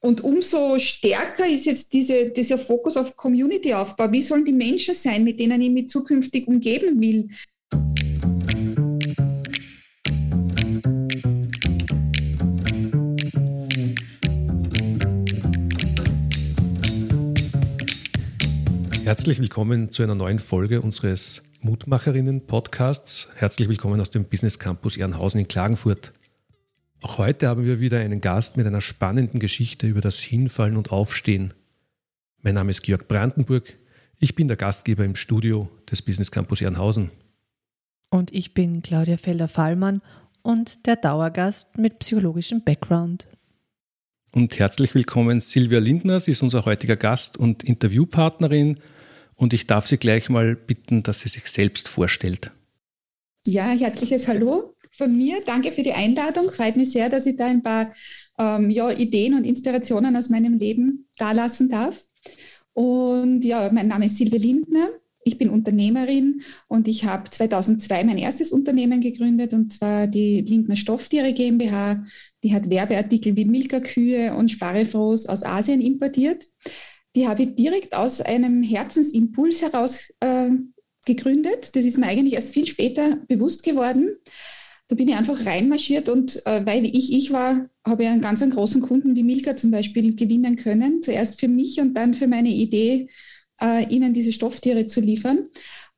Und umso stärker ist jetzt diese, dieser Fokus auf Community-Aufbau. Wie sollen die Menschen sein, mit denen ich mich zukünftig umgeben will? Herzlich willkommen zu einer neuen Folge unseres Mutmacherinnen-Podcasts. Herzlich willkommen aus dem Business Campus Ehrenhausen in Klagenfurt. Auch heute haben wir wieder einen Gast mit einer spannenden Geschichte über das Hinfallen und Aufstehen. Mein Name ist Georg Brandenburg. Ich bin der Gastgeber im Studio des Business Campus Ehrenhausen. Und ich bin Claudia Felder-Fallmann und der Dauergast mit psychologischem Background. Und herzlich willkommen Silvia Lindner. Sie ist unser heutiger Gast und Interviewpartnerin. Und ich darf Sie gleich mal bitten, dass sie sich selbst vorstellt. Ja, herzliches Hallo von mir. Danke für die Einladung. Freut mich sehr, dass ich da ein paar ähm, ja, Ideen und Inspirationen aus meinem Leben dalassen darf. Und ja, mein Name ist Silvia Lindner. Ich bin Unternehmerin und ich habe 2002 mein erstes Unternehmen gegründet und zwar die Lindner Stofftiere GmbH. Die hat Werbeartikel wie Milka-Kühe und Sparefrohs aus Asien importiert. Die habe ich direkt aus einem Herzensimpuls heraus äh, gegründet. Das ist mir eigentlich erst viel später bewusst geworden. Da bin ich einfach reinmarschiert und äh, weil ich ich war, habe ich einen ganz einen großen Kunden wie Milka zum Beispiel gewinnen können. Zuerst für mich und dann für meine Idee, äh, ihnen diese Stofftiere zu liefern.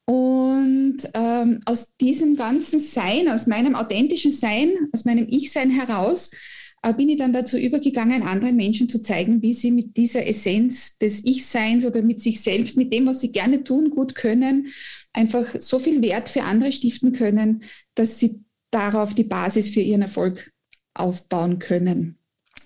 Und ähm, aus diesem ganzen Sein, aus meinem authentischen Sein, aus meinem Ich-Sein heraus, äh, bin ich dann dazu übergegangen, anderen Menschen zu zeigen, wie sie mit dieser Essenz des Ich-Seins oder mit sich selbst, mit dem, was sie gerne tun, gut können, einfach so viel Wert für andere stiften können, dass sie darauf die Basis für ihren Erfolg aufbauen können.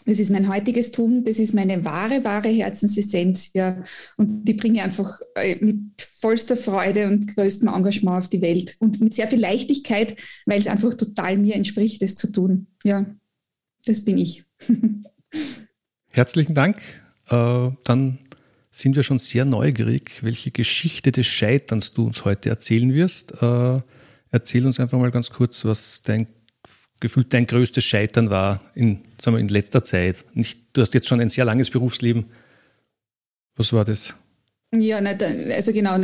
Das ist mein heutiges Tun, das ist meine wahre, wahre Herzensessenz, ja. Und die bringe ich einfach äh, mit vollster Freude und größtem Engagement auf die Welt und mit sehr viel Leichtigkeit, weil es einfach total mir entspricht, das zu tun. Ja, das bin ich. Herzlichen Dank. Äh, dann sind wir schon sehr neugierig, welche Geschichte des Scheiterns du uns heute erzählen wirst. Äh, Erzähl uns einfach mal ganz kurz, was dein gefühlt dein größtes Scheitern war in, sagen wir, in letzter Zeit. Nicht, du hast jetzt schon ein sehr langes Berufsleben. Was war das? Ja, also genau,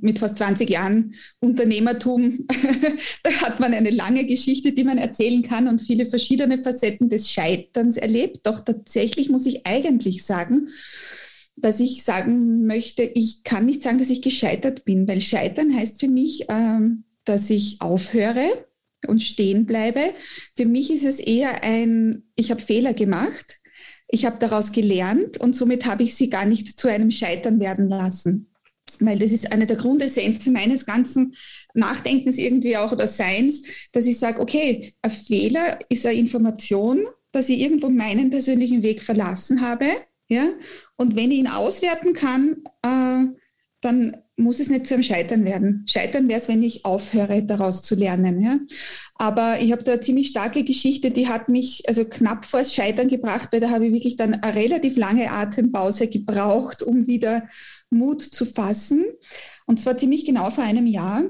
mit fast 20 Jahren Unternehmertum, da hat man eine lange Geschichte, die man erzählen kann und viele verschiedene Facetten des Scheiterns erlebt. Doch tatsächlich muss ich eigentlich sagen, dass ich sagen möchte, ich kann nicht sagen, dass ich gescheitert bin, weil Scheitern heißt für mich, ähm, dass ich aufhöre und stehen bleibe. Für mich ist es eher ein, ich habe Fehler gemacht, ich habe daraus gelernt und somit habe ich sie gar nicht zu einem Scheitern werden lassen. Weil das ist eine der Grundessenzen meines ganzen Nachdenkens irgendwie auch oder Seins, dass ich sage, okay, ein Fehler ist eine Information, dass ich irgendwo meinen persönlichen Weg verlassen habe. Ja? Und wenn ich ihn auswerten kann, äh, dann muss es nicht zu einem Scheitern werden. Scheitern wäre es, wenn ich aufhöre, daraus zu lernen. Ja? Aber ich habe da eine ziemlich starke Geschichte, die hat mich also knapp vor das Scheitern gebracht, weil da habe ich wirklich dann eine relativ lange Atempause gebraucht, um wieder Mut zu fassen. Und zwar ziemlich genau vor einem Jahr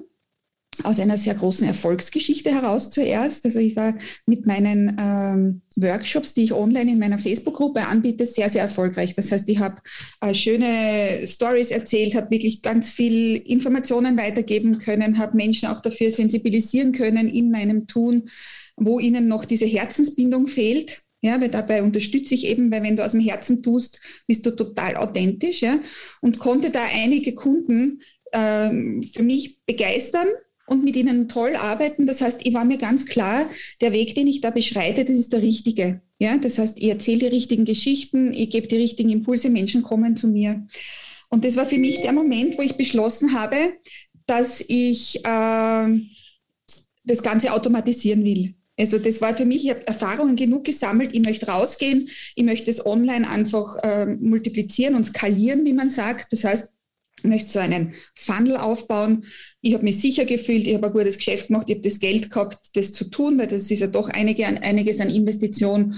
aus einer sehr großen Erfolgsgeschichte heraus zuerst. Also ich war mit meinen ähm, Workshops, die ich online in meiner Facebook-Gruppe anbiete, sehr, sehr erfolgreich. Das heißt, ich habe äh, schöne Stories erzählt, habe wirklich ganz viel Informationen weitergeben können, habe Menschen auch dafür sensibilisieren können in meinem Tun, wo ihnen noch diese Herzensbindung fehlt. Ja, weil dabei unterstütze ich eben, weil wenn du aus dem Herzen tust, bist du total authentisch, ja, und konnte da einige Kunden ähm, für mich begeistern und mit ihnen toll arbeiten. Das heißt, ich war mir ganz klar, der Weg, den ich da beschreite, das ist der richtige. Ja, das heißt, ich erzähle die richtigen Geschichten, ich gebe die richtigen Impulse, Menschen kommen zu mir. Und das war für mich der Moment, wo ich beschlossen habe, dass ich äh, das Ganze automatisieren will. Also das war für mich, ich habe Erfahrungen genug gesammelt, ich möchte rausgehen, ich möchte es online einfach äh, multiplizieren und skalieren, wie man sagt. Das heißt, möchte so einen Funnel aufbauen. Ich habe mich sicher gefühlt, ich habe ein gutes Geschäft gemacht, ich habe das Geld gehabt, das zu tun, weil das ist ja doch einige, einiges an Investition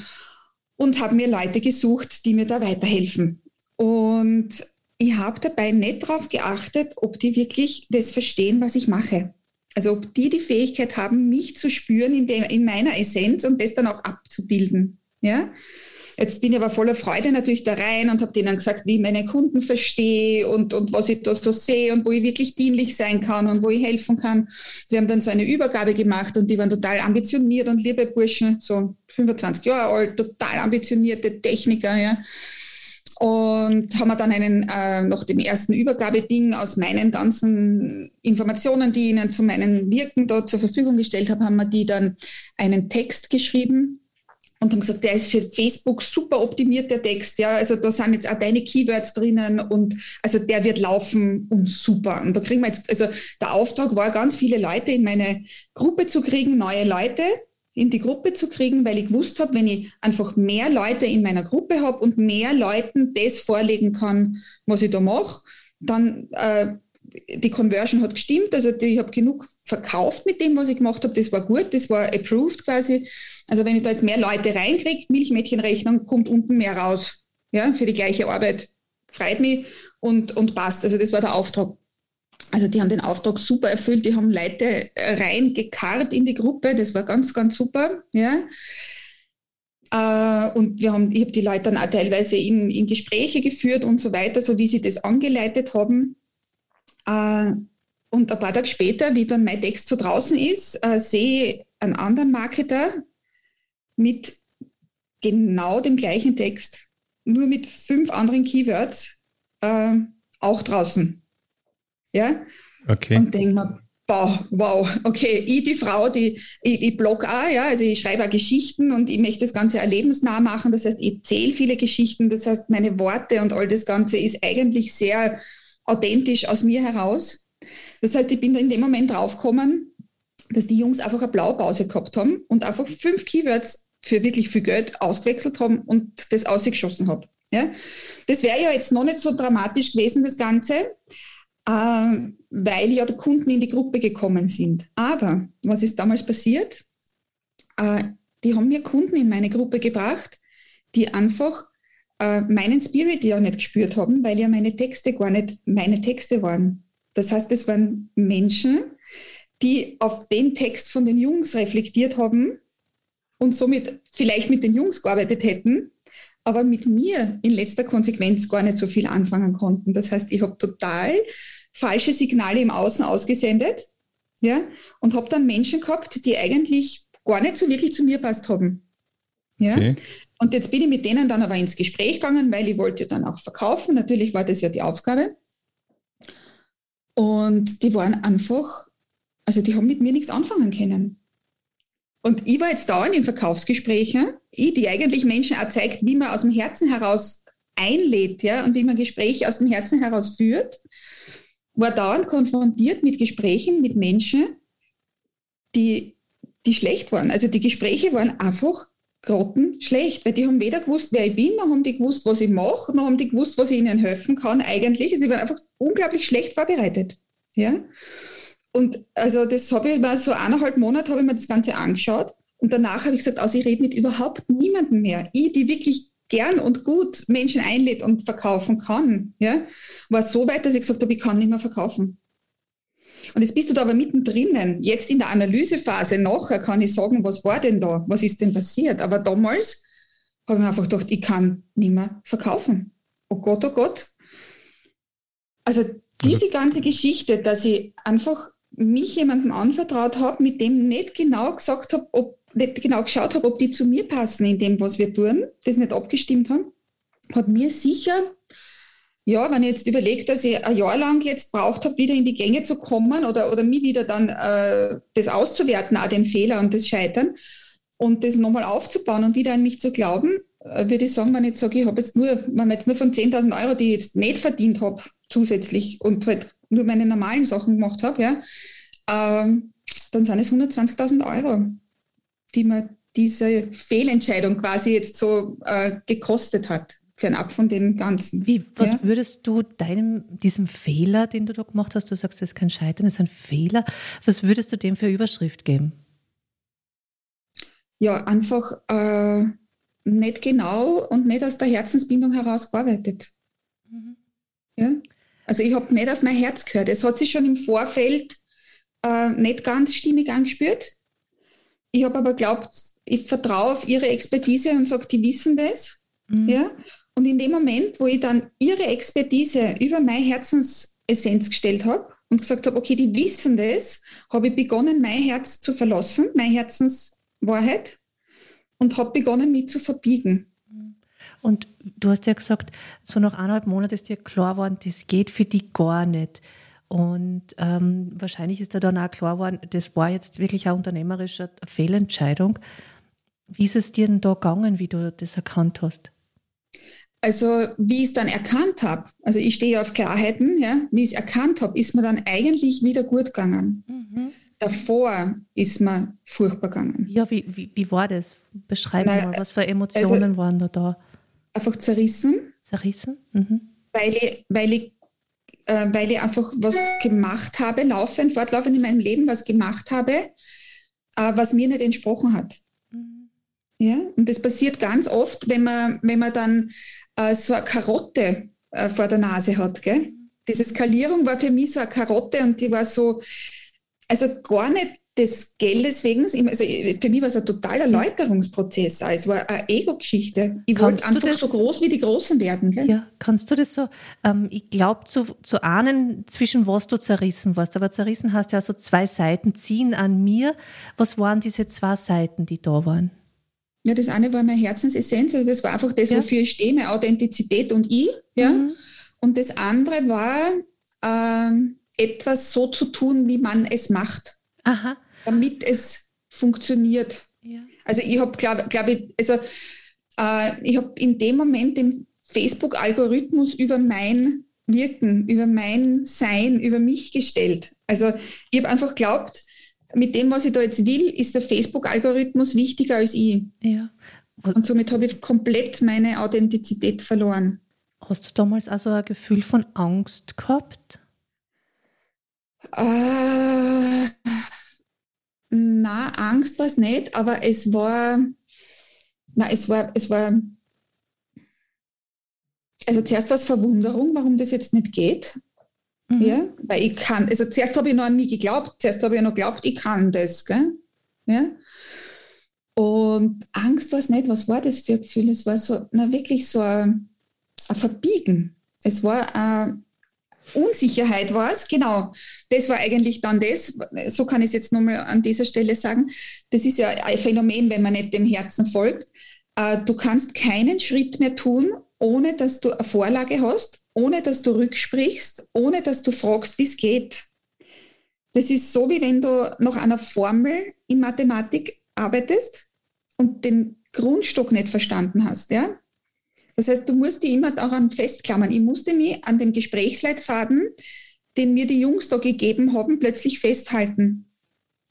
und habe mir Leute gesucht, die mir da weiterhelfen. Und ich habe dabei nicht darauf geachtet, ob die wirklich das verstehen, was ich mache. Also ob die die Fähigkeit haben, mich zu spüren in, der, in meiner Essenz und das dann auch abzubilden. Ja? Jetzt bin ich aber voller Freude natürlich da rein und habe denen gesagt, wie ich meine Kunden verstehe und, und was ich da so sehe und wo ich wirklich dienlich sein kann und wo ich helfen kann. Wir haben dann so eine Übergabe gemacht und die waren total ambitioniert und liebe Burschen, so 25 Jahre alt, total ambitionierte Techniker, ja. Und haben wir dann einen, äh, nach dem ersten Übergabeding aus meinen ganzen Informationen, die ihnen zu meinen Wirken dort zur Verfügung gestellt habe, haben wir die dann einen Text geschrieben und haben gesagt, der ist für Facebook super optimiert, der Text, ja, also da sind jetzt auch deine Keywords drinnen und also der wird laufen und super. Und da kriegen wir jetzt, also der Auftrag war, ganz viele Leute in meine Gruppe zu kriegen, neue Leute in die Gruppe zu kriegen, weil ich gewusst habe, wenn ich einfach mehr Leute in meiner Gruppe habe und mehr Leuten das vorlegen kann, was ich da mache, dann äh, die Conversion hat gestimmt, also die, ich habe genug verkauft mit dem, was ich gemacht habe, das war gut, das war approved quasi. Also wenn ich da jetzt mehr Leute reinkriege, Milchmädchenrechnung, kommt unten mehr raus, ja, für die gleiche Arbeit. Freut mich und, und passt. Also das war der Auftrag. Also die haben den Auftrag super erfüllt, die haben Leute reingekarrt in die Gruppe, das war ganz, ganz super, ja. Äh, und wir haben, ich habe die Leute dann auch teilweise in, in Gespräche geführt und so weiter, so wie sie das angeleitet haben. Äh, und ein paar Tage später, wie dann mein Text so draußen ist, äh, sehe ich einen anderen Marketer mit genau dem gleichen Text, nur mit fünf anderen Keywords, äh, auch draußen. Ja? Okay. Und denke mir, boah, wow, okay, ich die Frau, die, ich, ich blog auch, ja, also ich schreibe auch Geschichten und ich möchte das Ganze auch lebensnah machen. Das heißt, ich erzähle viele Geschichten. Das heißt, meine Worte und all das Ganze ist eigentlich sehr authentisch aus mir heraus. Das heißt, ich bin da in dem Moment draufgekommen, dass die Jungs einfach eine Blaupause gehabt haben und einfach fünf Keywords für wirklich viel Geld ausgewechselt haben und das ausgeschossen habe. Ja? Das wäre ja jetzt noch nicht so dramatisch gewesen, das Ganze, äh, weil ja die Kunden in die Gruppe gekommen sind. Aber was ist damals passiert? Äh, die haben mir Kunden in meine Gruppe gebracht, die einfach äh, meinen Spirit ja nicht gespürt haben, weil ja meine Texte gar nicht meine Texte waren. Das heißt, es waren Menschen, die auf den Text von den Jungs reflektiert haben und somit vielleicht mit den Jungs gearbeitet hätten, aber mit mir in letzter Konsequenz gar nicht so viel anfangen konnten. Das heißt, ich habe total falsche Signale im Außen ausgesendet ja, und habe dann Menschen gehabt, die eigentlich gar nicht so wirklich zu mir passt haben. Ja? Okay. Und jetzt bin ich mit denen dann aber ins Gespräch gegangen, weil ich wollte dann auch verkaufen. Natürlich war das ja die Aufgabe. Und die waren einfach, also die haben mit mir nichts anfangen können. Und ich war jetzt da in den Verkaufsgesprächen, ich, die eigentlich Menschen auch zeigt, wie man aus dem Herzen heraus einlädt, ja, und wie man Gespräche aus dem Herzen heraus führt, war dauernd konfrontiert mit Gesprächen mit Menschen, die, die schlecht waren. Also die Gespräche waren einfach grottenschlecht, weil die haben weder gewusst, wer ich bin, noch haben die gewusst, was ich mache, noch haben die gewusst, was ich ihnen helfen kann eigentlich. Sie waren einfach unglaublich schlecht vorbereitet. Ja? Und also das habe ich mal so eineinhalb Monate habe ich mir das Ganze angeschaut und danach habe ich gesagt, also ich rede mit überhaupt niemandem mehr. Ich, die wirklich gern und gut Menschen einlädt und verkaufen kann, ja, war so weit, dass ich gesagt habe, ich kann nicht mehr verkaufen. Und jetzt bist du da aber mittendrin. Jetzt in der Analysephase nachher kann ich sagen, was war denn da? Was ist denn passiert? Aber damals habe ich mir einfach gedacht, ich kann nicht mehr verkaufen. Oh Gott, oh Gott. Also diese also ganze Geschichte, dass ich einfach mich jemandem anvertraut habe, mit dem nicht genau gesagt habe, ob nicht genau geschaut habe, ob die zu mir passen in dem, was wir tun, das nicht abgestimmt haben, hat mir sicher ja, wenn ich jetzt überlege, dass ich ein Jahr lang jetzt braucht habe, wieder in die Gänge zu kommen oder, oder mich wieder dann äh, das auszuwerten, auch den Fehler und das Scheitern und das nochmal aufzubauen und wieder an mich zu glauben, äh, würde ich sagen, wenn ich jetzt sage, ich habe jetzt nur, wenn man jetzt nur von 10.000 Euro, die ich jetzt nicht verdient habe, zusätzlich und halt nur meine normalen Sachen gemacht habe, ja, ähm, dann sind es 120.000 Euro, die mir diese Fehlentscheidung quasi jetzt so äh, gekostet hat fernab von dem Ganzen. Wie, was ja? würdest du deinem, diesem Fehler, den du da gemacht hast, du sagst, das ist kein Scheitern, das ist ein Fehler, was würdest du dem für Überschrift geben? Ja, einfach äh, nicht genau und nicht aus der Herzensbindung heraus gearbeitet. Mhm. Ja? Also ich habe nicht auf mein Herz gehört. Es hat sich schon im Vorfeld äh, nicht ganz stimmig angespürt. Ich habe aber glaubt, ich vertraue auf ihre Expertise und sage, die wissen das Mhm. Ja? Und in dem Moment, wo ich dann ihre Expertise über meine Herzensessenz gestellt habe und gesagt habe, okay, die wissen das, habe ich begonnen, mein Herz zu verlassen, meine Herzenswahrheit und habe begonnen, mich zu verbiegen. Und du hast ja gesagt, so nach eineinhalb Monaten ist dir klar geworden, das geht für dich gar nicht. Und ähm, wahrscheinlich ist dir dann auch klar geworden, das war jetzt wirklich eine unternehmerische Fehlentscheidung. Wie ist es dir denn da gegangen, wie du das erkannt hast? Also, wie ich es dann erkannt habe, also ich stehe auf Klarheiten, ja, wie ich es erkannt habe, ist mir dann eigentlich wieder gut gegangen. Mhm. Davor ist mir furchtbar gegangen. Ja, wie, wie, wie war das? Beschreib Na, mal, was für Emotionen also, waren da da? Einfach zerrissen. Zerrissen? Mhm. Weil ich, weil ich äh, weil ich einfach was gemacht habe, laufend, fortlaufend in meinem Leben was gemacht habe, äh, was mir nicht entsprochen hat. Mhm. Ja, und das passiert ganz oft, wenn man, wenn man dann äh, so eine Karotte äh, vor der Nase hat. Gell? Diese Skalierung war für mich so eine Karotte und die war so, also gar nicht des Geldes wegen, also für mich war es ein totaler Erläuterungsprozess. Es war eine Ego-Geschichte. Ich wollte einfach das, so groß wie die Großen werden. Gell? Ja, kannst du das so, ähm, ich glaube, zu, zu ahnen, zwischen was du zerrissen warst. Aber zerrissen hast ja so zwei Seiten, ziehen an mir. Was waren diese zwei Seiten, die da waren? Ja, das eine war meine Herzensessenz, also das war einfach das, ja. wofür ich stehe, meine Authentizität und ich. Ja? Mhm. Und das andere war, ähm, etwas so zu tun, wie man es macht. Aha damit es funktioniert. Ja. Also ich habe, glaube glaub ich, also äh, ich habe in dem Moment den Facebook-Algorithmus über mein Wirken, über mein Sein, über mich gestellt. Also ich habe einfach glaubt, mit dem, was ich da jetzt will, ist der Facebook-Algorithmus wichtiger als ich. Ja. Und somit habe ich komplett meine Authentizität verloren. Hast du damals also ein Gefühl von Angst gehabt? Äh, na, Angst war es nicht, aber es war, na, es war, es war, also zuerst war es Verwunderung, warum das jetzt nicht geht. Mhm. Ja, weil ich kann, also zuerst habe ich noch an mich geglaubt, zuerst habe ich noch geglaubt, ich kann das, gell? Ja. Und Angst war es nicht, was war das für ein Gefühl? Es war so, na, wirklich so ein, ein Verbiegen. Es war ein, Unsicherheit war es, genau. Das war eigentlich dann das, so kann ich es jetzt nochmal an dieser Stelle sagen. Das ist ja ein Phänomen, wenn man nicht dem Herzen folgt. Äh, du kannst keinen Schritt mehr tun, ohne dass du eine Vorlage hast, ohne dass du rücksprichst, ohne dass du fragst, wie es geht. Das ist so, wie wenn du nach einer Formel in Mathematik arbeitest und den Grundstock nicht verstanden hast. Ja? Das heißt, du musst dich immer daran festklammern. Ich musste mich an dem Gesprächsleitfaden, den mir die Jungs da gegeben haben, plötzlich festhalten.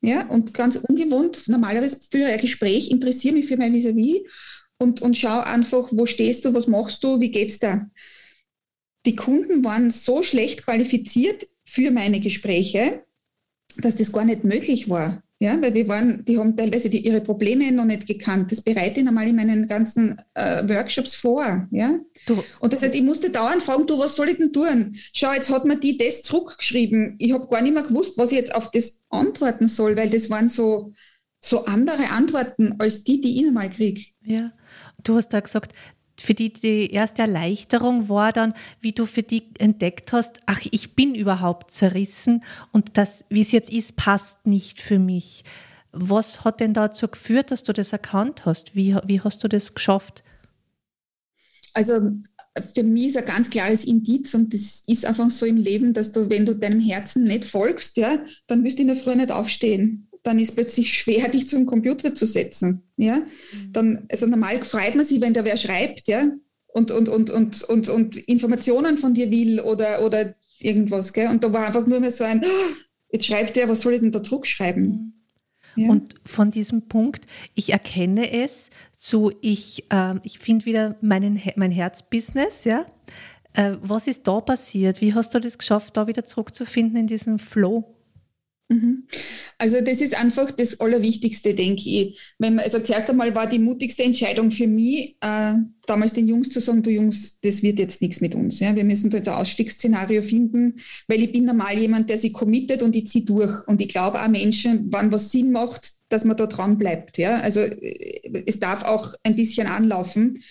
Ja, und ganz ungewohnt, normalerweise führe ich ein Gespräch, interessiere mich für mein Vis-a-vis und, und schau einfach, wo stehst du, was machst du, wie geht's da? Die Kunden waren so schlecht qualifiziert für meine Gespräche, dass das gar nicht möglich war. Ja, weil wir waren, die haben teilweise die, ihre Probleme noch nicht gekannt. Das bereite ich einmal in meinen ganzen äh, Workshops vor. Ja? Du. Und das heißt, ich musste dauernd fragen, du, was soll ich denn tun? Schau, jetzt hat mir die das zurückgeschrieben. Ich habe gar nicht mehr gewusst, was ich jetzt auf das antworten soll, weil das waren so, so andere Antworten als die, die ich einmal kriege. Ja, du hast da gesagt, für die die erste Erleichterung war dann, wie du für die entdeckt hast, ach, ich bin überhaupt zerrissen und das, wie es jetzt ist, passt nicht für mich. Was hat denn dazu geführt, dass du das erkannt hast? Wie, wie hast du das geschafft? Also für mich ist ein ganz klares Indiz und das ist einfach so im Leben, dass du, wenn du deinem Herzen nicht folgst, ja, dann wirst du in der Früh nicht aufstehen dann ist plötzlich schwer, dich zum Computer zu setzen. Ja? Mhm. Dann, also normal freut man sich, wenn da wer schreibt, ja, und, und, und, und, und, und Informationen von dir will oder, oder irgendwas. Gell? Und da war einfach nur mehr so ein, oh, jetzt schreibt der, was soll ich denn da Druck schreiben? Mhm. Ja. Und von diesem Punkt, ich erkenne es, so ich, äh, ich finde wieder meinen, mein Herzbusiness, ja. Äh, was ist da passiert? Wie hast du das geschafft, da wieder zurückzufinden in diesen Flow? Mhm. Also das ist einfach das Allerwichtigste, denke ich. Man, also zuerst einmal war die mutigste Entscheidung für mich, äh, damals den Jungs zu sagen, du Jungs, das wird jetzt nichts mit uns. Ja? Wir müssen da jetzt ein Ausstiegsszenario finden, weil ich bin normal jemand, der sich committet und ich ziehe durch. Und ich glaube auch Menschen, wann was Sinn macht, dass man da dran bleibt. Ja? Also äh, es darf auch ein bisschen anlaufen.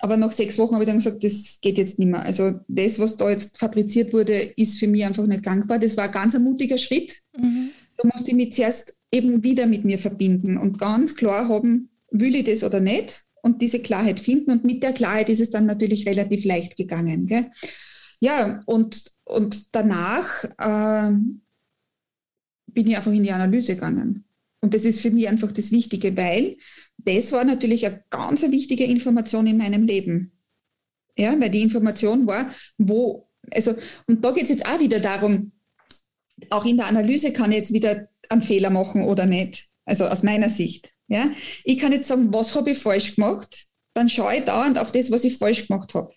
Aber nach sechs Wochen habe ich dann gesagt, das geht jetzt nicht mehr. Also das, was da jetzt fabriziert wurde, ist für mich einfach nicht gangbar. Das war ein ganz ein mutiger Schritt. Mhm. Da musste ich mich zuerst eben wieder mit mir verbinden und ganz klar haben, will ich das oder nicht? Und diese Klarheit finden. Und mit der Klarheit ist es dann natürlich relativ leicht gegangen. Gell? Ja, und, und danach äh, bin ich einfach in die Analyse gegangen. Und das ist für mich einfach das Wichtige, weil das war natürlich eine ganz wichtige Information in meinem Leben. Ja, weil die Information war, wo, also, und da geht es jetzt auch wieder darum, auch in der Analyse kann ich jetzt wieder einen Fehler machen oder nicht. Also aus meiner Sicht. Ja, ich kann jetzt sagen, was habe ich falsch gemacht? Dann schaue ich dauernd auf das, was ich falsch gemacht habe.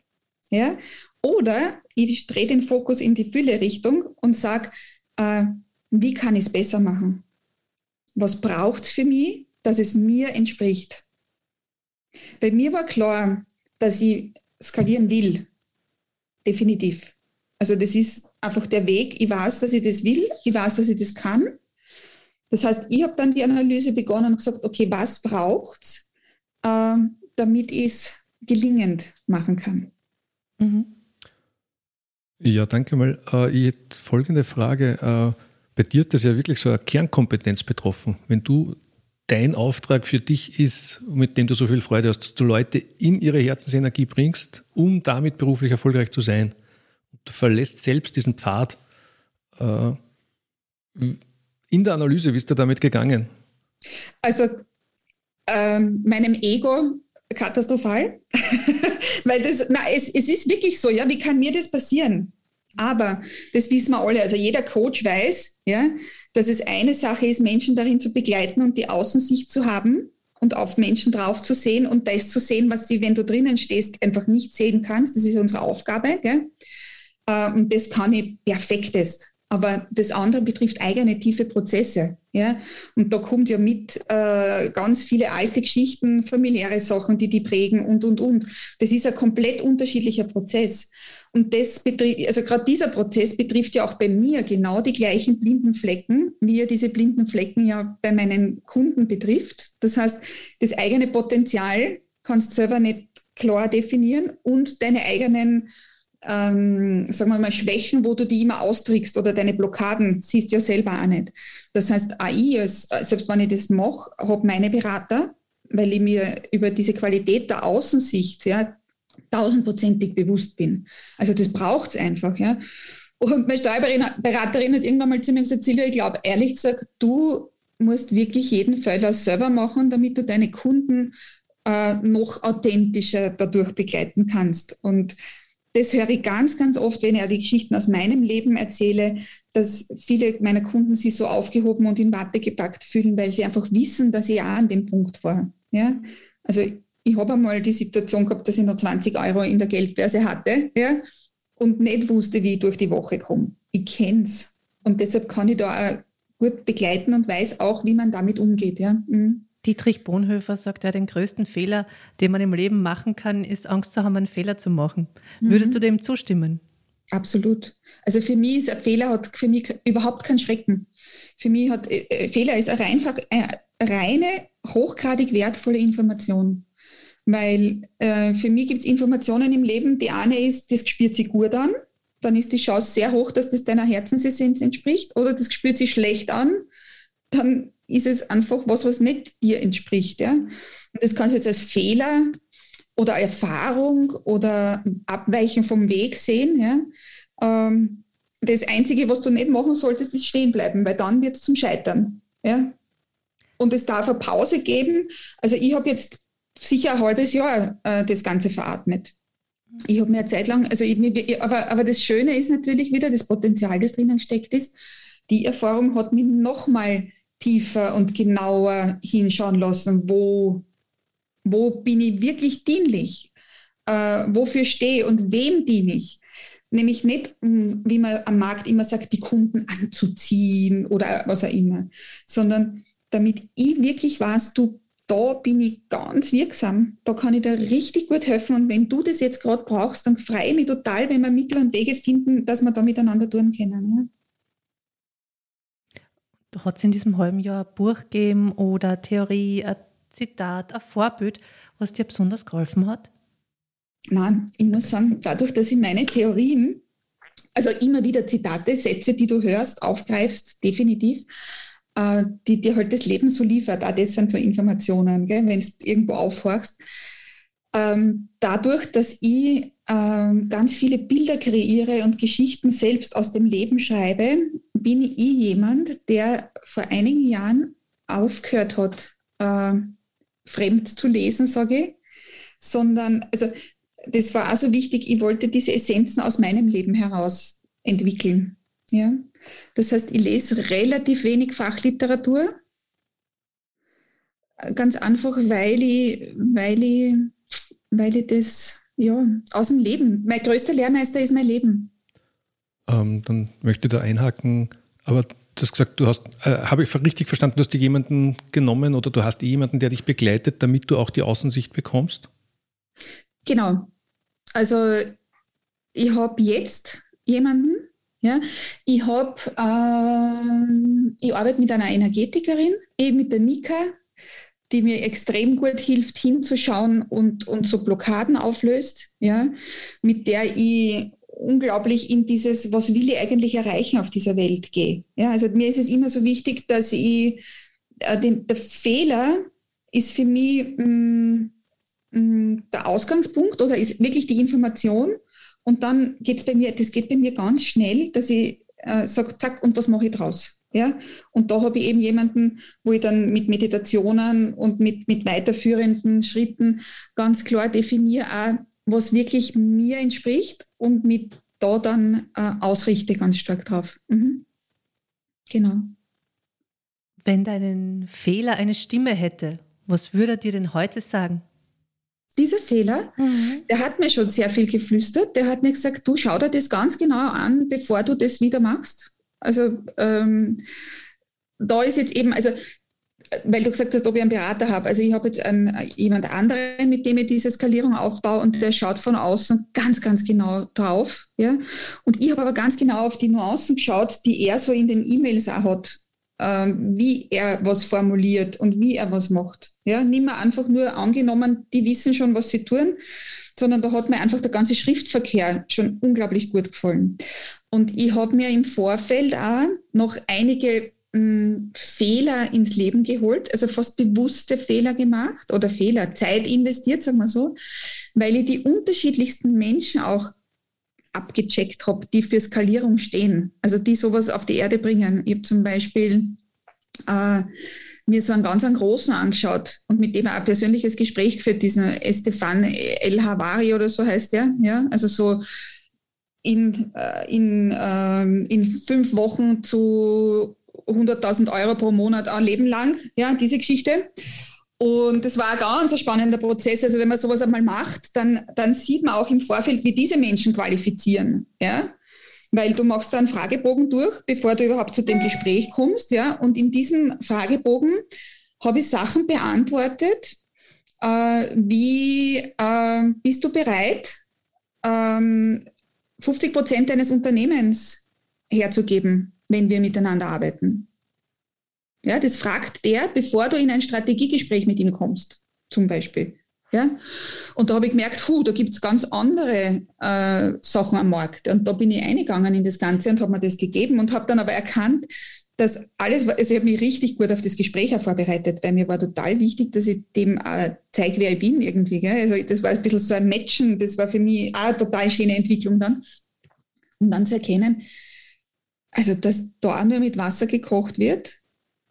Ja, oder ich drehe den Fokus in die Fülle-Richtung und sage, äh, wie kann ich es besser machen? Was braucht es für mich, dass es mir entspricht? Bei mir war klar, dass ich skalieren will. Definitiv. Also das ist einfach der Weg. Ich weiß, dass ich das will. Ich weiß, dass ich das kann. Das heißt, ich habe dann die Analyse begonnen und gesagt, okay, was braucht es, äh, damit ich es gelingend machen kann? Mhm. Ja, danke mal. Äh, ich hätte folgende Frage. Äh, bei dir hat das ja wirklich so eine Kernkompetenz betroffen. Wenn du dein Auftrag für dich ist, mit dem du so viel Freude hast, dass du Leute in ihre Herzensenergie bringst, um damit beruflich erfolgreich zu sein. Du verlässt selbst diesen Pfad. Äh, in der Analyse, wie ist du damit gegangen? Also ähm, meinem Ego katastrophal, weil das, na, es, es ist wirklich so, ja, wie kann mir das passieren? Aber das wissen wir alle. Also jeder Coach weiß, ja, dass es eine Sache ist, Menschen darin zu begleiten und die Außensicht zu haben und auf Menschen drauf zu sehen und das zu sehen, was sie, wenn du drinnen stehst, einfach nicht sehen kannst. Das ist unsere Aufgabe. Gell? Äh, und das kann ich perfektest. Aber das andere betrifft eigene tiefe Prozesse. Ja? Und da kommt ja mit äh, ganz viele alte Geschichten, familiäre Sachen, die die prägen und, und, und. Das ist ein komplett unterschiedlicher Prozess. Und das betrifft, also gerade dieser Prozess betrifft ja auch bei mir genau die gleichen blinden Flecken, wie er diese blinden Flecken ja bei meinen Kunden betrifft. Das heißt, das eigene Potenzial kannst du selber nicht klar definieren und deine eigenen ähm, sagen wir mal, Schwächen, wo du die immer austrickst oder deine Blockaden siehst ja selber auch nicht. Das heißt, AI, selbst wenn ich das mache, habe meine Berater, weil ich mir über diese Qualität der Außensicht ja, tausendprozentig bewusst bin. Also das braucht es einfach. Ja. Und meine Steuerberaterin hat irgendwann mal zu mir gesagt, Silvia, ich glaube ehrlich gesagt, du musst wirklich jeden Fehler selber machen, damit du deine Kunden äh, noch authentischer dadurch begleiten kannst. Und das höre ich ganz, ganz oft, wenn ich die Geschichten aus meinem Leben erzähle, dass viele meiner Kunden sich so aufgehoben und in Watte gepackt fühlen, weil sie einfach wissen, dass ich auch an dem Punkt war. Ja? Also ich habe einmal die Situation gehabt, dass ich noch 20 Euro in der Geldbörse hatte ja? und nicht wusste, wie ich durch die Woche komme. Ich kenne es. Und deshalb kann ich da auch gut begleiten und weiß auch, wie man damit umgeht. Ja? Mhm. Dietrich Bonhoeffer sagt ja, den größten Fehler, den man im Leben machen kann, ist Angst zu haben, einen Fehler zu machen. Mhm. Würdest du dem zustimmen? Absolut. Also für mich ist ein Fehler hat für mich überhaupt keinen Schrecken. Für mich hat äh, äh Fehler ist eine, einfach, eine reine, hochgradig wertvolle Information. Weil äh, für mich gibt es Informationen im Leben, die eine ist, das spürt sich gut an, dann ist die Chance sehr hoch, dass das deiner Herzensessenz entspricht, oder das spürt sich schlecht an, dann ist es einfach was, was nicht dir entspricht. Ja? Und das kannst du jetzt als Fehler oder Erfahrung oder Abweichen vom Weg sehen. Ja? Ähm, das Einzige, was du nicht machen solltest, ist stehen bleiben, weil dann wird es zum Scheitern. Ja? Und es darf eine Pause geben. Also ich habe jetzt sicher ein halbes Jahr äh, das Ganze veratmet. Ich habe mir eine Zeit lang, also ich, aber, aber das Schöne ist natürlich wieder das Potenzial, das drinnen steckt ist. Die Erfahrung hat mich nochmal tiefer und genauer hinschauen lassen, wo, wo bin ich wirklich dienlich, äh, wofür stehe und wem diene ich. Nämlich nicht, wie man am Markt immer sagt, die Kunden anzuziehen oder was auch immer, sondern damit ich wirklich weiß, du, da bin ich ganz wirksam, da kann ich dir richtig gut helfen und wenn du das jetzt gerade brauchst, dann freue ich mich total, wenn wir Mittel und Wege finden, dass wir da miteinander tun können. Ja? Hat es in diesem halben Jahr ein Buch gegeben oder Theorie, ein Zitat, ein Vorbild, was dir besonders geholfen hat? Nein, ich muss sagen, dadurch, dass ich meine Theorien, also immer wieder Zitate, Sätze, die du hörst, aufgreifst, definitiv, äh, die dir halt das Leben so liefert. Auch das sind so Informationen, wenn du irgendwo aufhorchst. Ähm, dadurch, dass ich ähm, ganz viele Bilder kreiere und Geschichten selbst aus dem Leben schreibe, bin ich jemand, der vor einigen Jahren aufgehört hat, äh, fremd zu lesen, sage ich, sondern, also das war also wichtig, ich wollte diese Essenzen aus meinem Leben heraus entwickeln. Ja? Das heißt, ich lese relativ wenig Fachliteratur, ganz einfach, weil ich, weil ich, weil ich das ja, aus dem Leben, mein größter Lehrmeister ist mein Leben. Ähm, dann möchte ich da einhaken, aber du hast gesagt, du hast, äh, habe ich richtig verstanden, du hast dir jemanden genommen oder du hast jemanden, der dich begleitet, damit du auch die Außensicht bekommst? Genau. Also ich habe jetzt jemanden, ja, ich habe, äh, ich arbeite mit einer Energetikerin, eben mit der Nika, die mir extrem gut hilft, hinzuschauen und, und so Blockaden auflöst, ja, mit der ich unglaublich in dieses, was will ich eigentlich erreichen auf dieser Welt gehe. Ja, also mir ist es immer so wichtig, dass ich, äh, den, der Fehler ist für mich mh, mm, mh, mm, der Ausgangspunkt oder ist wirklich die Information und dann geht es bei mir, das geht bei mir ganz schnell, dass ich äh, sage, zack, und was mache ich draus? Ja, und da habe ich eben jemanden, wo ich dann mit Meditationen und mit, mit weiterführenden Schritten ganz klar definiere, auch, was wirklich mir entspricht und mit da dann äh, ausrichte ganz stark drauf. Mhm. Genau. Wenn deinen Fehler eine Stimme hätte, was würde er dir denn heute sagen? dieser Fehler, mhm. der hat mir schon sehr viel geflüstert. Der hat mir gesagt, du schau dir das ganz genau an, bevor du das wieder machst. Also ähm, da ist jetzt eben, also weil du gesagt hast, ob ich einen Berater habe. Also ich habe jetzt einen, jemand anderen, mit dem ich diese Skalierung aufbaue und der schaut von außen ganz, ganz genau drauf. Ja? Und ich habe aber ganz genau auf die Nuancen geschaut, die er so in den E-Mails auch hat, ähm, wie er was formuliert und wie er was macht. Ja, nicht mehr einfach nur angenommen, die wissen schon, was sie tun, sondern da hat mir einfach der ganze Schriftverkehr schon unglaublich gut gefallen. Und ich habe mir im Vorfeld auch noch einige mh, hm, Fehler ins Leben geholt, also fast bewusste Fehler gemacht oder Fehler, Zeit investiert, sagen wir so, weil ich die unterschiedlichsten Menschen auch abgecheckt habe, die für Skalierung stehen, also die sowas auf die Erde bringen. Ich habe zum Beispiel äh, mir so einen ganz einen großen angeschaut und mit dem auch ein persönliches Gespräch geführt, diesen Estefan El Havari oder so heißt der, ja, also so in, äh, in, ähm, in fünf Wochen zu 100.000 Euro pro Monat ein Leben lang, ja, diese Geschichte. Und das war ein ganz spannender Prozess. Also wenn man sowas einmal macht, dann, dann sieht man auch im Vorfeld, wie diese Menschen qualifizieren. Ja? weil du machst da einen Fragebogen durch, bevor du überhaupt zu dem Gespräch kommst, ja. Und in diesem Fragebogen habe ich Sachen beantwortet, äh, wie äh, bist du bereit, ähm, 50 Prozent deines Unternehmens herzugeben, wenn wir miteinander arbeiten? Ja, das fragt der, bevor du in ein Strategiegespräch mit ihm kommst, zum Beispiel. Ja? Und da habe ich gemerkt, puh, da gibt es ganz andere äh, Sachen am Markt. Und da bin ich eingegangen in das Ganze und habe mir das gegeben und habe dann aber erkannt, dass alles, also ich habe mich richtig gut auf das Gespräch auch vorbereitet, weil mir war total wichtig, dass ich dem äh, zeige, wer ich bin irgendwie. Gell? Also das war ein bisschen so ein Matchen, das war für mich auch eine total schöne Entwicklung dann. Um dann zu erkennen, also dass da nur mit Wasser gekocht wird,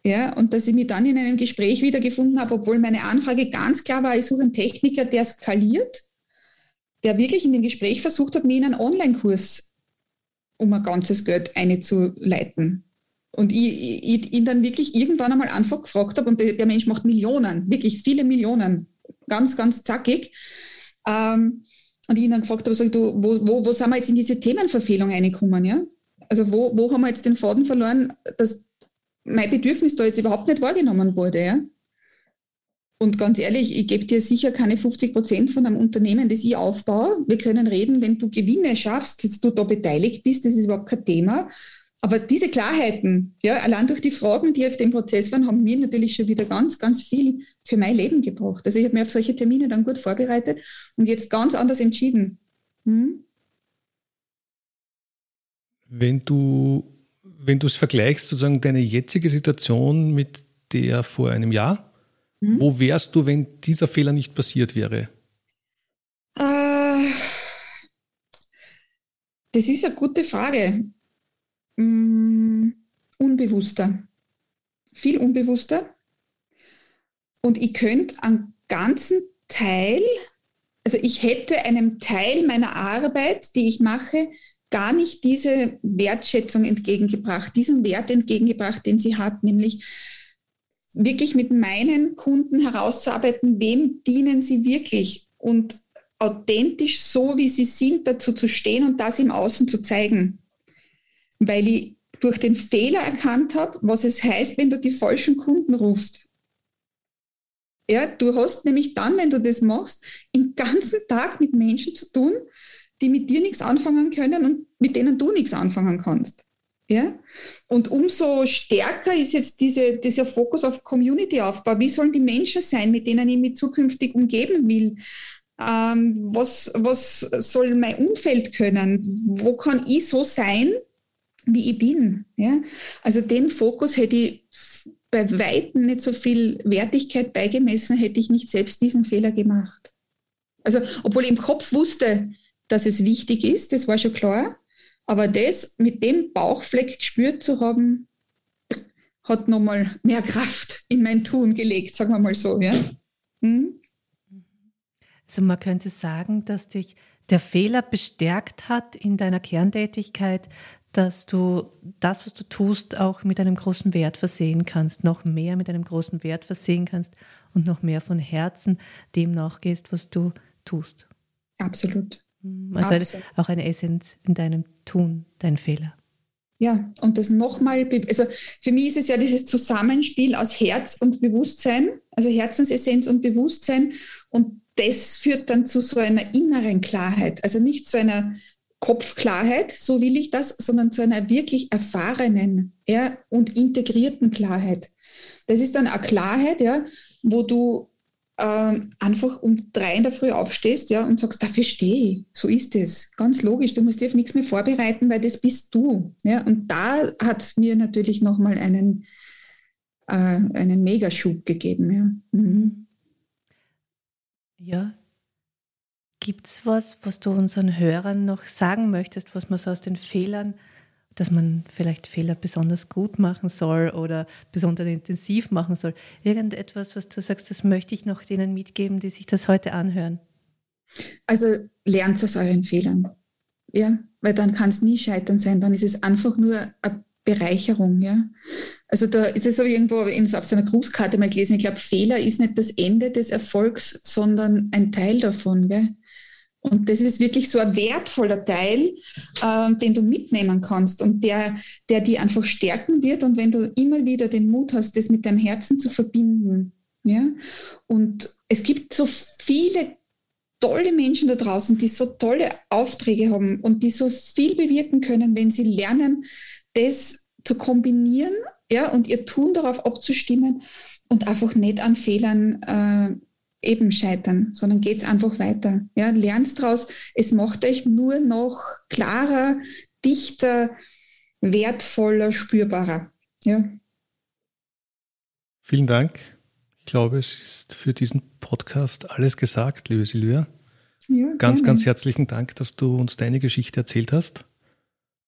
ja, und dass ich mich dann in einem Gespräch wiedergefunden habe, obwohl meine Anfrage ganz klar war, ich suche einen Techniker, der skaliert, der wirklich in dem Gespräch versucht hat, mir in einen Online-Kurs um ein ganzes Geld einzuleiten. Und ich, ich, ihn dann wirklich irgendwann einmal einfach gefragt habe, und der, der, Mensch macht Millionen, wirklich viele Millionen, ganz, ganz zackig. Ähm, und ich ihn dann gefragt habe, sag, du, wo, wo, wo sind wir jetzt in diese Themenverfehlung reingekommen? Ja? Also wo, wo haben wir jetzt den Faden verloren, dass mein Bedürfnis da jetzt überhaupt nicht wahrgenommen wurde. Ja? Und ganz ehrlich, ich gebe dir sicher keine 50 Prozent von einem Unternehmen, das ich aufbaue. Wir können reden, wenn du Gewinne schaffst, dass du da beteiligt bist, das ist überhaupt kein Thema. Aber diese Klarheiten, ja, allein durch die Fragen, die auf dem Prozess waren, haben mir natürlich schon wieder ganz, ganz viel für mein Leben gebracht. Also ich habe mir auf solche Termine dann gut vorbereitet und jetzt ganz anders entschieden. Hm? Wenn du, wenn du es vergleichst, sozusagen deine jetzige Situation mit der vor einem Jahr, hm? wo wärst du, wenn dieser Fehler nicht passiert wäre? Äh, das ist eine gute Frage mm, unbewusster. Viel unbewusster. Und ich könnte einen ganzen Teil, also ich hätte einem Teil meiner Arbeit, die ich mache, gar nicht diese Wertschätzung entgegengebracht, diesen Wert entgegengebracht, den sie hat, nämlich wirklich mit meinen Kunden herauszuarbeiten, wem dienen sie wirklich und authentisch so, wie sie sind, dazu zu stehen und das im Außen zu zeigen weil ich durch den Fehler erkannt habe, was es heißt, wenn du die falschen Kunden rufst. Ja, du hast nämlich dann, wenn du das machst, den ganzen Tag mit Menschen zu tun, die mit dir nichts anfangen können und mit denen du nichts anfangen kannst. Ja? Und umso stärker ist jetzt diese, dieser Fokus auf Community-Aufbau. Wie sollen die Menschen sein, mit denen ich mich zukünftig umgeben will? Ähm, was, was soll mein Umfeld können? Wo kann ich so sein, wie ich bin. Ja? Also den Fokus hätte ich bei Weitem nicht so viel Wertigkeit beigemessen, hätte ich nicht selbst diesen Fehler gemacht. Also, obwohl ich im Kopf wusste, dass es wichtig ist, das war schon klar, aber das mit dem Bauchfleck gespürt zu haben, hat nochmal mehr Kraft in mein Tun gelegt, sagen wir mal so. Ja? Hm? Also man könnte sagen, dass dich der Fehler bestärkt hat in deiner Kerntätigkeit, dass du das, was du tust, auch mit einem großen Wert versehen kannst, noch mehr mit einem großen Wert versehen kannst und noch mehr von Herzen dem nachgehst, was du tust. Absolut. Mhm. Also Absolut. auch eine Essenz in deinem Tun, dein Fehler. Ja, und das nochmal, also für mich ist es ja dieses Zusammenspiel aus Herz und Bewusstsein, also Herzensessenz und Bewusstsein. Und das führt dann zu so einer inneren Klarheit, also nicht zu einer Kopfklarheit, so will ich das, sondern zu einer wirklich erfahrenen ja, und integrierten Klarheit. Das ist dann eine Klarheit, ja, wo du äh, einfach um drei in der Früh aufstehst ja, und sagst, dafür stehe ich. So ist es. Ganz logisch. Du musst dir auf nichts mehr vorbereiten, weil das bist du. Ja. Und da hat es mir natürlich nochmal einen, äh, einen Megaschub gegeben. Ja. Mhm. ja, Gibt es was, was du unseren Hörern noch sagen möchtest, was man so aus den Fehlern, dass man vielleicht Fehler besonders gut machen soll oder besonders intensiv machen soll? Irgendetwas, was du sagst, das möchte ich noch denen mitgeben, die sich das heute anhören? Also lernt aus euren Fehlern. Ja, weil dann kann es nie scheitern sein, dann ist es einfach nur eine Bereicherung, ja. Also da ist es so irgendwo auf so einer Grußkarte mal gelesen, ich glaube, Fehler ist nicht das Ende des Erfolgs, sondern ein Teil davon, gell? Und das ist wirklich so ein wertvoller Teil, äh, den du mitnehmen kannst und der, der die einfach stärken wird. Und wenn du immer wieder den Mut hast, das mit deinem Herzen zu verbinden, ja. Und es gibt so viele tolle Menschen da draußen, die so tolle Aufträge haben und die so viel bewirken können, wenn sie lernen, das zu kombinieren, ja, und ihr Tun darauf abzustimmen und einfach nicht an Fehlern äh, eben scheitern, sondern geht's einfach weiter. Ja, lernt draus. Es macht euch nur noch klarer, dichter, wertvoller, spürbarer. Ja. Vielen Dank. Ich glaube, es ist für diesen Podcast alles gesagt, liebe Silvia. Ja, ganz, gerne. ganz herzlichen Dank, dass du uns deine Geschichte erzählt hast.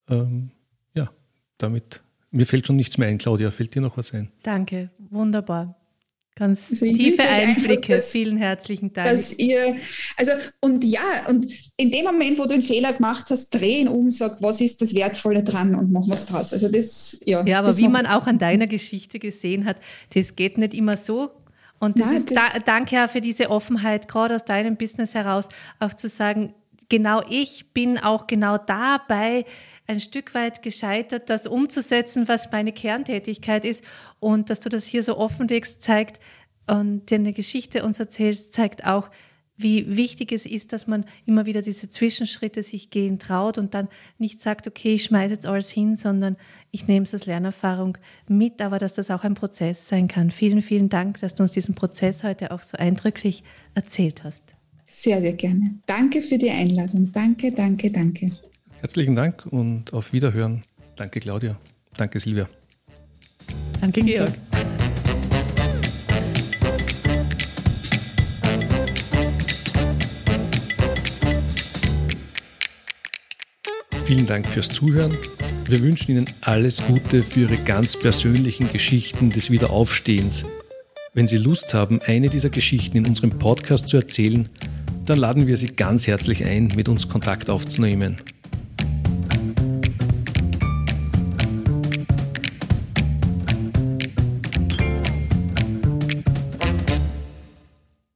Ähm, ja, damit, mir fällt schon nichts mehr ein, Claudia. Fällt dir noch was ein? Danke, wunderbar. Ganz also tiefe Einblicke. Einfach, dass, Vielen herzlichen Dank. Dass ihr, also, und ja, und in dem Moment, wo du einen Fehler gemacht hast, drehen um, sag, was ist das Wertvolle dran und mach was draus. Also das, ja. Ja, aber wie man auch an deiner Geschichte gesehen hat, das geht nicht immer so. Und das Nein, ist, das da, danke auch für diese Offenheit, gerade aus deinem Business heraus, auch zu sagen, genau ich bin auch genau dabei, ein Stück weit gescheitert, das umzusetzen, was meine Kerntätigkeit ist. Und dass du das hier so offenlegst, zeigt und dir eine Geschichte uns erzählst, zeigt auch, wie wichtig es ist, dass man immer wieder diese Zwischenschritte sich gehen traut und dann nicht sagt, okay, ich schmeiße jetzt alles hin, sondern ich nehme es als Lernerfahrung mit, aber dass das auch ein Prozess sein kann. Vielen, vielen Dank, dass du uns diesen Prozess heute auch so eindrücklich erzählt hast. Sehr, sehr gerne. Danke für die Einladung. Danke, danke, danke. Herzlichen Dank und auf Wiederhören. Danke, Claudia. Danke, Silvia. Danke, Georg. Vielen Dank fürs Zuhören. Wir wünschen Ihnen alles Gute für Ihre ganz persönlichen Geschichten des Wiederaufstehens. Wenn Sie Lust haben, eine dieser Geschichten in unserem Podcast zu erzählen, dann laden wir Sie ganz herzlich ein, mit uns Kontakt aufzunehmen.